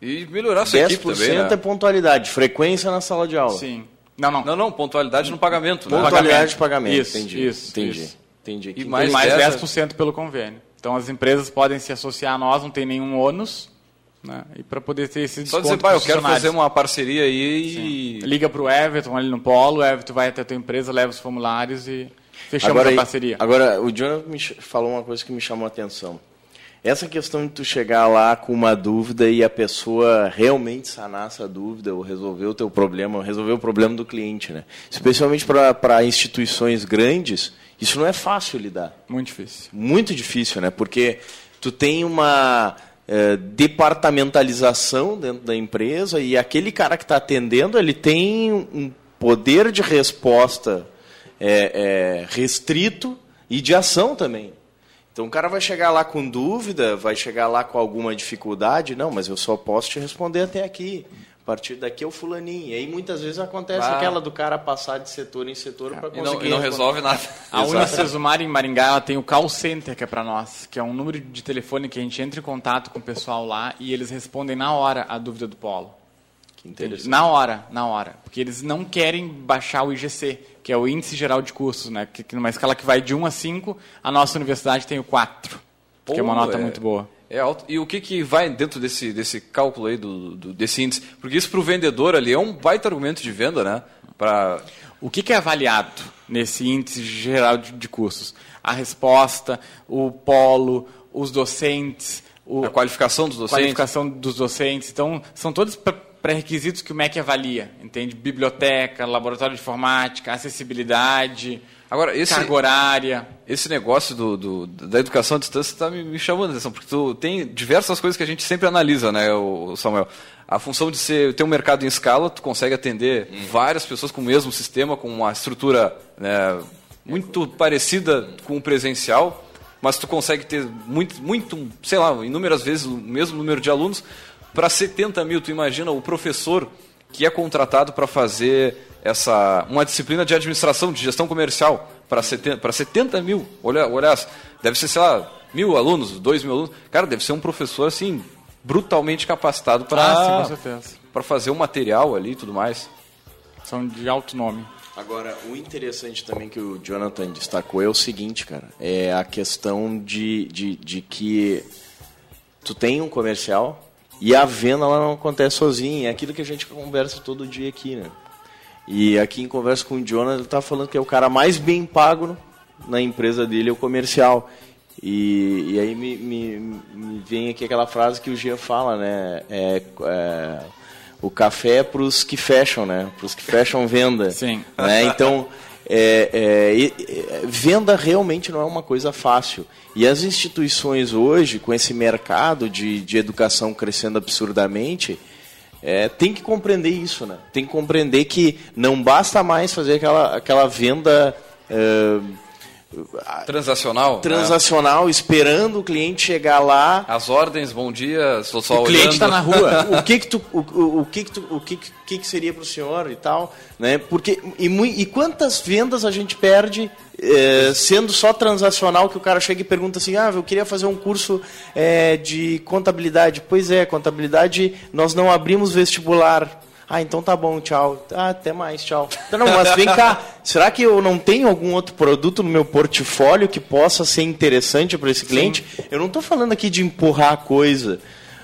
E melhorar a sua 10% equipe também, né? é pontualidade, frequência na sala de aula. Sim. Não, não. Não, não, pontualidade no pagamento, né? Pontualidade de pagamento. Isso, entendi. isso, entendi. isso. Entendi. E Que mais E mais 10, 10% pelo convênio. Então, as empresas podem se associar a nós, não tem nenhum ônus, né? E para poder ter esse Só dizer, pai, eu quero fazer uma parceria aí e... Liga para o Everton ali no Polo, o Everton vai até a tua empresa, leva os formulários e fechamos Agora, a parceria. agora, o Jonathan me falou uma coisa que me chamou a atenção. Essa questão de tu chegar lá com uma dúvida e a pessoa realmente sanar essa dúvida ou resolver o teu problema, ou resolver o problema do cliente, né? Especialmente para instituições grandes, isso não é fácil lidar. Muito difícil. Muito difícil, né? Porque tu tem uma eh, departamentalização dentro da empresa e aquele cara que está atendendo, ele tem um poder de resposta eh, eh, restrito e de ação também. Então o cara vai chegar lá com dúvida, vai chegar lá com alguma dificuldade, não, mas eu só posso te responder até aqui. A partir daqui é o fulaninho. E aí muitas vezes acontece Ah. aquela do cara passar de setor em setor para E conseguir. não, e não responder. resolve nada. A Unicesumar em Maringá ela tem o call center que é para nós, que é um número de telefone que a gente entra em contato com o pessoal lá e eles respondem na hora a dúvida do polo. Que interessante. Na hora, na hora. Porque eles não querem baixar o IGC, que é o Índice Geral de Cursos, né? Que, que numa escala que vai de 1 a 5, a nossa universidade tem o 4, que é uma Pô, nota é- muito boa. É alto. E o que, que vai dentro desse, desse cálculo aí, do, do- desse índice? Porque isso para o vendedor ali é um baita argumento de venda, né? Pra... O que, que é avaliado nesse índice geral de, de cursos? a resposta, o polo, os docentes, o, A qualificação dos docentes. qualificação dos docentes. Então, são todos pré- pré-requisitos que o MEC avalia, entende? Biblioteca, laboratório de informática, acessibilidade, Agora, esse, carga horária. esse negócio do, do- da educação à distância está me, me chamando a atenção, porque tu tem diversas coisas que a gente sempre analisa, né, o, Samuel? A função de ser, ter um mercado em escala, tu consegue atender várias pessoas com o mesmo sistema, com uma estrutura né, muito parecida com o presencial, mas tu consegue ter muito, muito, sei lá, inúmeras vezes o mesmo número de alunos para 70 mil. Tu imagina o professor que é contratado para fazer essa uma disciplina de administração, de gestão comercial para 70, para 70 mil. Olha, olha, deve ser, sei lá, mil alunos, dois mil alunos. Cara, deve ser um professor assim brutalmente capacitado Ah, para para fazer o material ali e tudo mais. São de alto nome. Agora, o interessante também que o Jonathan destacou é o seguinte, cara. É a questão de, de, de que tu tem um comercial e a venda ela não acontece sozinha. É aquilo que a gente conversa todo dia aqui, né? E aqui em conversa com o Jonathan, ele tá falando que é o cara mais bem pago na empresa dele, é o comercial. E, e aí me, me, me vem aqui aquela frase que o Gia fala, né? É, é, o café é para os que fecham, né? Para os que fecham venda. Sim. Né? Então, é, é, é, venda realmente não é uma coisa fácil. E as instituições hoje, com esse mercado de, de educação crescendo absurdamente, é, tem que compreender isso, né? Tem que compreender que não basta mais fazer aquela, aquela venda é, Transacional. né? transacional, esperando o cliente chegar lá As ordens, bom dia, estou só O cliente olhando. está na rua. o que que tu, o, o, o que que tu, o que que, que seria para o senhor e tal, né? Porque e, e quantas vendas a gente perde eh, sendo só transacional que o cara chega e pergunta assim, ah, eu queria fazer um curso eh, de contabilidade. Pois é, contabilidade nós não abrimos vestibular. Ah, então tá bom, tchau. Ah, até mais, tchau. Então, não, mas vem cá, será que eu não tenho algum outro produto no meu portfólio que possa ser interessante para esse cliente? Eu não estou falando aqui de empurrar a coisa.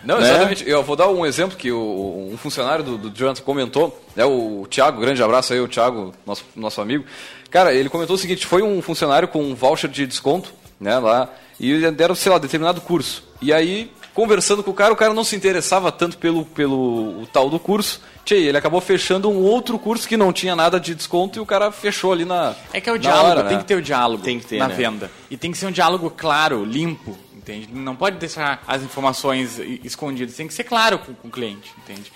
Não, né? exatamente. Eu vou dar um exemplo que o, um funcionário do, do Jonathan comentou, né, o Thiago, grande abraço aí, o Thiago, nosso, nosso amigo. Cara, ele comentou o seguinte, foi um funcionário com um voucher de desconto, né, lá, e deram, sei lá, determinado curso. E aí, conversando com o cara, o cara não se interessava tanto pelo, pelo o tal do curso. Tchê, ele acabou fechando um outro curso que não tinha nada de desconto e o cara fechou ali na É que é o diálogo, hora, tem né? que ter o diálogo Tem que ter, na né? venda. E tem que ser um diálogo claro, limpo, entende? Não pode deixar as informações escondidas, tem que ser claro com, com o cliente, entende?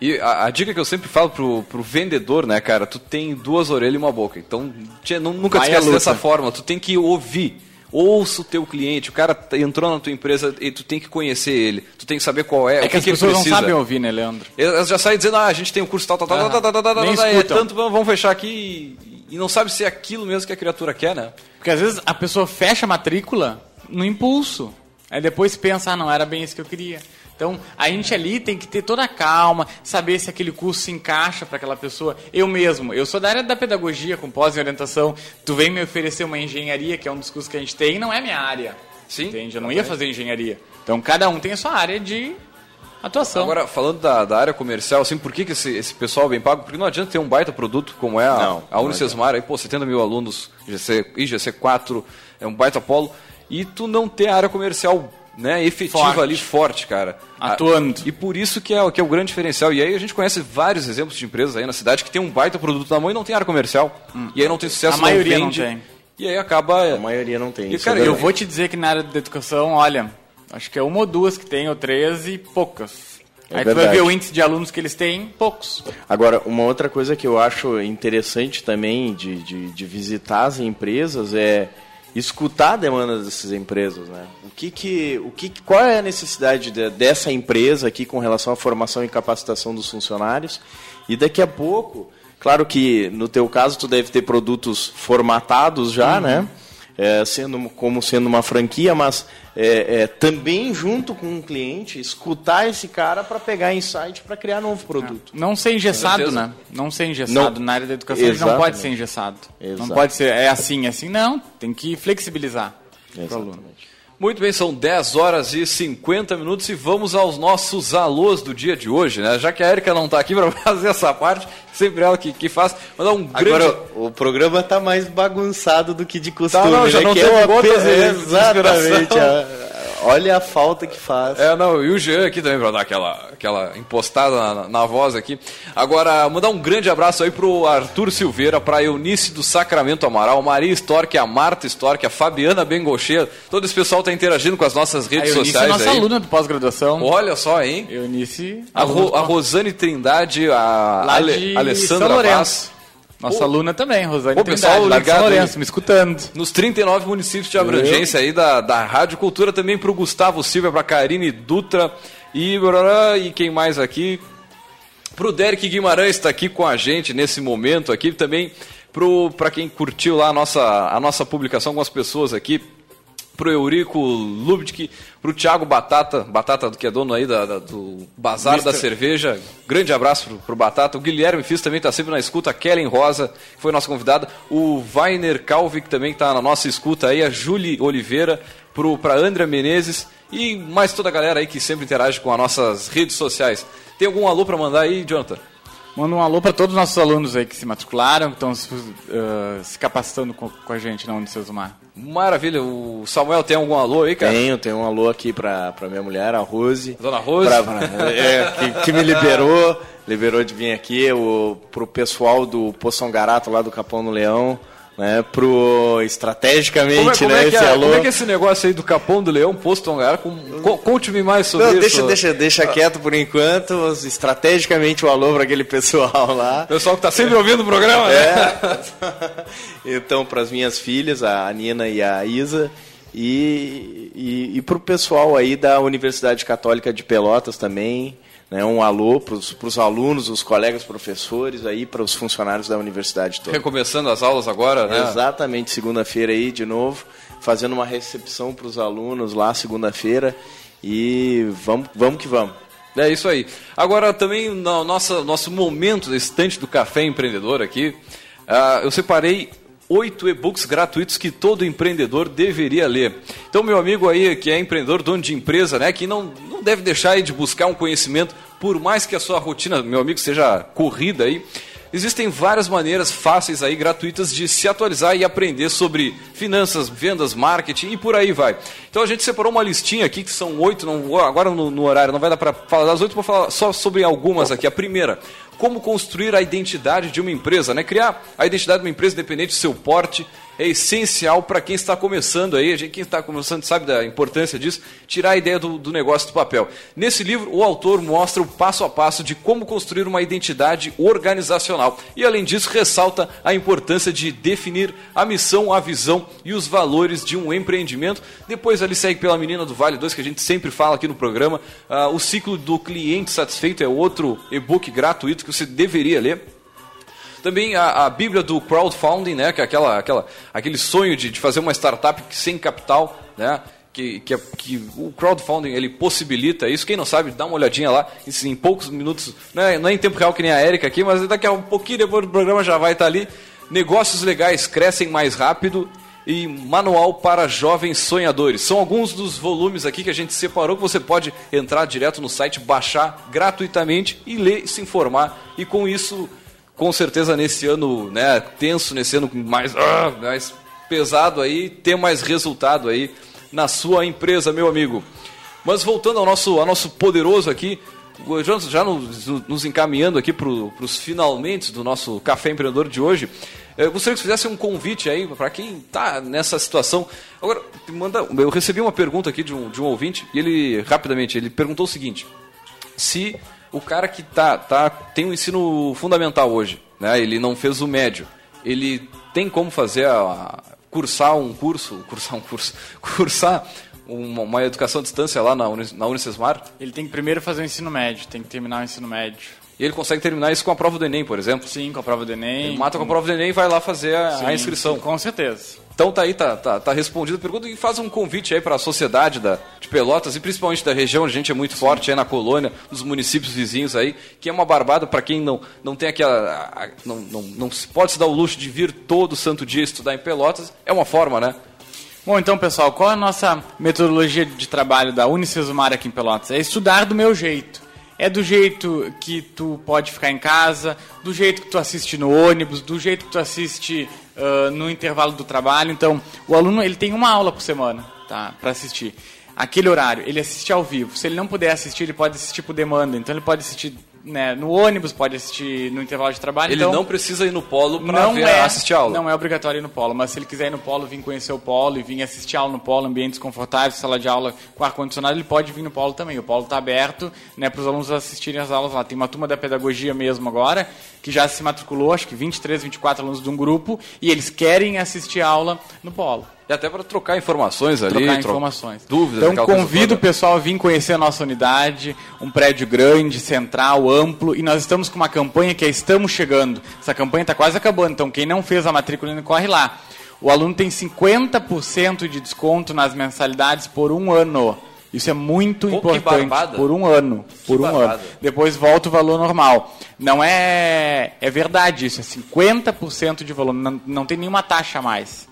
E a, a dica que eu sempre falo pro, pro vendedor, né, cara, tu tem duas orelhas e uma boca. Então, tchê, nu- nunca Vai te esquece dessa forma. Tu tem que ouvir. Ouça o teu cliente. O cara t- entrou na tua empresa e tu tem que conhecer ele. Tu tem que saber qual é, É, o que, que, as que pessoas não sabem ouvir, né, Leandro? Elas já saem dizendo, ah, a gente tem um curso tal, tal, tal, tal, tal, tal, tal, tal, é tanto, vamos fechar aqui e, e não sabe se é aquilo mesmo que a criatura quer, né? Porque às vezes a pessoa fecha a matrícula no impulso. Aí depois pensa, ah, não era bem isso que eu queria. Então, a gente ali tem que ter toda a calma, saber se aquele curso se encaixa para aquela pessoa. Eu mesmo, eu sou da área da pedagogia, com pós em orientação. Tu vem me oferecer uma engenharia, que é um dos cursos que a gente tem, e não é minha área. Sim, Entende? Eu não ia fazer engenharia. Então, cada um tem a sua área de atuação. Agora, falando da, da área comercial, assim, por que, que esse, esse pessoal bem pago? Porque não adianta ter um baita produto como é a, Não, a Unicesmar, aí, pô, 70 mil alunos, IGC, IGC4, é um baita polo, e tu não ter a área comercial né, efetiva Forte. ali, forte, cara. Atuando. A- E por isso que é, que é o grande diferencial. E aí a gente conhece vários exemplos de empresas aí na cidade que tem um baita produto na mão e não tem área comercial. E aí não tem sucesso, Hum. A maioria não vende, tem. E aí acaba... A maioria não tem. E, isso cara, é Eu verdade. vou te dizer que na área da educação, olha, acho que é uma ou duas que tem, ou três e poucas. É Aí tu vai verdade. ver o índice de alunos que eles têm, poucos. Agora, uma outra coisa que eu acho interessante também de, de, de visitar as empresas é escutar a demanda dessas empresas, né? O que que, o que, qual é a necessidade de- dessa empresa aqui com relação à formação e capacitação dos funcionários? E daqui a pouco, claro que no teu caso tu deve ter produtos formatados já, né? É, sendo como sendo uma franquia, mas é, é, também junto com o cliente escutar esse cara para pegar insight para criar novo produto. Não ser engessado, né? Não ser engessado Não- na área da educação, não pode ser engessado. Não Exato. pode ser, é assim, é assim, não. Tem que flexibilizar pro aluno. Muito bem, são 10 horas e 50 minutos e vamos aos nossos alôs do dia de hoje, né? Já que a Erika não está aqui para fazer essa parte, sempre ela que, que faz. Mandar um grande. Agora, o programa tá mais bagunçado do que de costume, Tá, não, já né? não que teve é gotas de Exatamente. a- Olha a falta que faz. É, não, e o Jean aqui também pra dar aquela, aquela impostada na, na voz aqui. Agora, mandar um grande abraço aí pro Arthur Silveira, pra Eunice do Sacramento Amaral, Maria Stork, a Marta Stork, a Fabiana Bengocheira. Todo esse pessoal tá interagindo com as nossas A redes é sociais nossa aí. aluna do pós-graduação. Olha só, hein? Eunice, A, Ro- a Rosane Trindade, a lá Ale- de Alessandra. Vaz. Nossa Pô. aluna também, Rosane Pô, Trindade, pessoal lá de São ligado Lourenço, aí. me escutando. Nos 39 municípios de abrangência aí da, da Rádio Cultura, também pro Gustavo Silva, pra Karine Dutra e, e quem mais aqui? Pro Derek Guimarães está aqui com a gente nesse momento aqui, também para quem curtiu lá a nossa, a nossa publicação com as pessoas aqui, pro Eurico Lubitsch, pro Thiago Batata, Batata que é dono aí da, da- do Bazar da Cerveja, grande abraço pro, pro Batata, o Guilherme Fiz também está sempre na escuta, a Kellen Rosa, que foi nossa convidada, o Vainer Calvi, que também está na nossa escuta aí, a Julie Oliveira, pro, pra Andrea Menezes e mais toda a galera aí que sempre interage com as nossas redes sociais. Tem algum alô para mandar aí, Jonathan? Manda um alô para todos os nossos alunos aí que se matricularam, que estão se, uh, se capacitando com, com a gente na Unicesumar. Maravilha, o Samuel tem algum alô aí, cara? Tenho, tenho um alô aqui pra, pra minha mulher, a Rose. Dona Rose? Pra- pra- é, que, que me liberou, liberou de vir aqui. O, pro pessoal do Poção Garato lá do Capão do Leão, né? Pro estrategicamente, Como é, como né? é que esse é, alô. como é que é esse negócio aí do Capão do Leão, posto Tongar? Com, co- Conte-me mais sobre Não, isso. deixa, deixa, deixa quieto por enquanto. Estrategicamente o alô para aquele pessoal lá. Pessoal que tá sempre ouvindo o programa, né? É. então, para as minhas filhas, a Nina e a Isa, e, e, e para o pessoal aí da Universidade Católica de Pelotas também, né, um alô para os alunos, os colegas professores, aí para os funcionários da universidade toda. Recomeçando as aulas agora, né? Exatamente, segunda-feira aí de novo, fazendo uma recepção para os alunos lá segunda-feira e vamos, vamos que vamos. É isso aí. Agora também no nosso, nosso momento da estante do café empreendedor aqui, ah, eu separei oito e-books gratuitos que todo empreendedor deveria ler. Então, meu amigo aí que é empreendedor, dono de empresa, né, que não, não deve deixar de buscar um conhecimento, por mais que a sua rotina, meu amigo, seja corrida aí, Existem várias maneiras fáceis aí, gratuitas, de se atualizar e aprender sobre finanças, vendas, marketing e por aí vai. Então a gente separou uma listinha aqui, que são oito, agora no, no horário não vai dar para falar das oito, vou falar só sobre algumas aqui. A primeira, como construir a identidade de uma empresa, né? Criar a identidade de uma empresa independente do seu porte é essencial para quem está começando aí. A gente, quem está começando sabe da importância disso, tirar a ideia do, do negócio do papel. Nesse livro, o autor mostra o passo a passo de como construir uma identidade organizacional. E além disso, ressalta a importância de definir a missão, a visão e os valores de um empreendimento. Depois ali segue pela Menina do Vale 2, que a gente sempre fala aqui no programa. Ah, o ciclo do cliente satisfeito é outro e-book gratuito que você deveria ler. Também a, a Bíblia do crowdfunding, né, que é aquela, aquela, aquele sonho de, de fazer uma startup sem capital, né, que, que, é- que o crowdfunding ele possibilita isso. Quem não sabe, dá uma olhadinha lá, isso em poucos minutos, não é, não é em tempo real que nem a Erika aqui, mas daqui a um pouquinho depois do programa já vai estar ali. Negócios legais crescem mais rápido e Manual para Jovens Sonhadores. São alguns dos volumes aqui que a gente separou que você pode entrar direto no site, baixar gratuitamente e ler, se informar e com isso com certeza nesse ano né, tenso, nesse ano mais, ah, mais pesado aí, ter mais resultado aí na sua empresa, meu amigo. Mas voltando ao nosso, ao nosso poderoso aqui, Jonas, já nos, nos encaminhando aqui para os finalmente do nosso Café Empreendedor de hoje, eu gostaria que fizesse um convite aí para quem está nessa situação. Agora, manda, eu recebi uma pergunta aqui de um, de um ouvinte e ele, rapidamente, ele perguntou o seguinte: se o cara que tá, tá tem um ensino fundamental hoje, né? Ele não fez o médio, ele tem como fazer a, a- cursar um curso, cursar um curso, cursar uma, uma educação à distância lá na, Uni- na Unicesmar? Ele tem que primeiro fazer o ensino médio, tem que terminar o ensino médio. E ele consegue terminar isso com a prova do Enem, por exemplo? Sim, com a prova do Enem. Ele mata com a prova do Enem e vai lá fazer a, a Sim, inscrição. sim, com certeza. Então tá aí, tá, tá, tá respondida a pergunta e faz um convite aí para a sociedade da, de Pelotas e principalmente da região, a gente é muito forte aí na colônia, nos municípios vizinhos aí, que é uma barbada para quem não, não tem aquela. a- a- não, não, não se pode se dar o luxo de vir todo santo dia estudar em Pelotas, é uma forma, né? Bom, então, pessoal, qual é a nossa metodologia de trabalho da Unicesumar aqui em Pelotas? É estudar do meu jeito. É do jeito que tu pode ficar em casa, do jeito que tu assiste no ônibus, do jeito que tu assiste uh, no intervalo do trabalho. Então, o aluno ele tem uma aula por semana tá, para assistir. Aquele horário, ele assiste ao vivo. Se ele não puder assistir, ele pode assistir por demanda. Então, ele pode assistir né, no ônibus, pode assistir no intervalo de trabalho. Ele então, não precisa ir no polo para é, assistir aula. Não é obrigatório ir no polo, mas se ele quiser ir no polo, vir conhecer o polo e vir assistir aula no polo, ambientes confortáveis, sala de aula com ar-condicionado, ele pode vir no polo também. O polo está aberto né, para os alunos assistirem as aulas lá. Tem uma turma da pedagogia mesmo agora, que já se matriculou, acho que 23, 24 alunos de um grupo, e eles querem assistir aula no polo. E até para trocar informações ali, trocar tro- informações. dúvidas. Então convido o pessoal a vir conhecer a nossa unidade, um prédio grande, central, amplo, e nós estamos com uma campanha que é Estamos Chegando. Essa campanha está quase acabando, então quem não fez a matrícula ainda corre lá. O aluno tem 50% de desconto nas mensalidades por um ano. Isso é muito Pô, importante. Por um ano. Por um barbada. ano. Depois volta o valor normal. Não é. É verdade isso, é 50% de valor. Não, não tem nenhuma taxa a mais.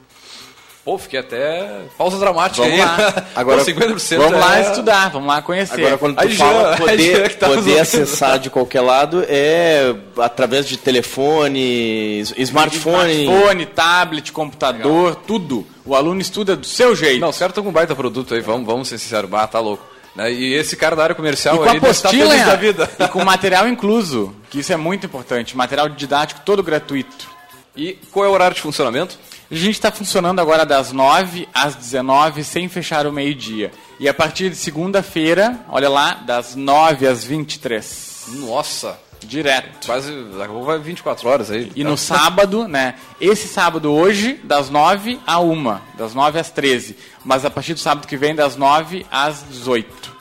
Pô, fiquei até. Pausa dramática Vamos aí. lá. Agora, Pô, 50% Vamos lá é- estudar, vamos lá conhecer. Agora, quando tu Aí fala já poder, que tá poder acessar de qualquer lado, é através de telefone, smartphone. Smartphone, tablet, computador, tudo. O aluno estuda do seu jeito. Não, os caras estão com um baita produto aí, vamos, vamos ser sinceros. Bah, tá louco. Né? E esse cara da área comercial e com aí estar apostila da vida. e com material incluso, que isso é muito importante. Material didático todo gratuito. E qual é o horário de funcionamento? A gente está funcionando agora das 9 às 19, sem fechar o meio-dia. E a partir de segunda-feira, olha lá, das 9 às 23. Nossa, Direto. quase. Daqui a pouco vai 24 horas aí. E no sábado, né? Esse sábado hoje, das 9 a 1, das 9 às 13. Mas a partir do sábado que vem, das 9 às 18.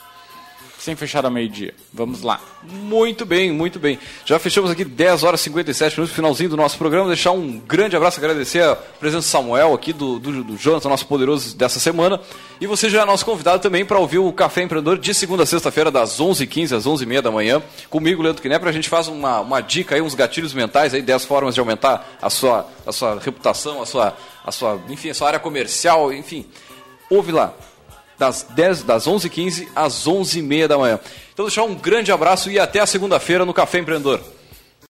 Sem fechar ao meio-dia. Vamos lá. Muito bem, muito bem. Já fechamos aqui 10 horas e 57 minutos, finalzinho do nosso programa. Deixar um grande abraço, agradecer a presença do Samuel aqui, do, do, do Jonathan, nosso poderoso dessa semana. E você já é nosso convidado também para ouvir o Café Empreendedor de segunda a sexta-feira, das 11h15 às 11h30 da manhã. Comigo, Leandro Knepper, a gente faz uma, uma dica aí, uns gatilhos mentais aí, 10 formas de aumentar a sua, a sua reputação, a sua, a sua, enfim, a sua área comercial, enfim. Ouve lá das 10, das 11h15 às 11h30 da manhã. Então deixar um grande abraço e até a segunda-feira no Café Empreendedor.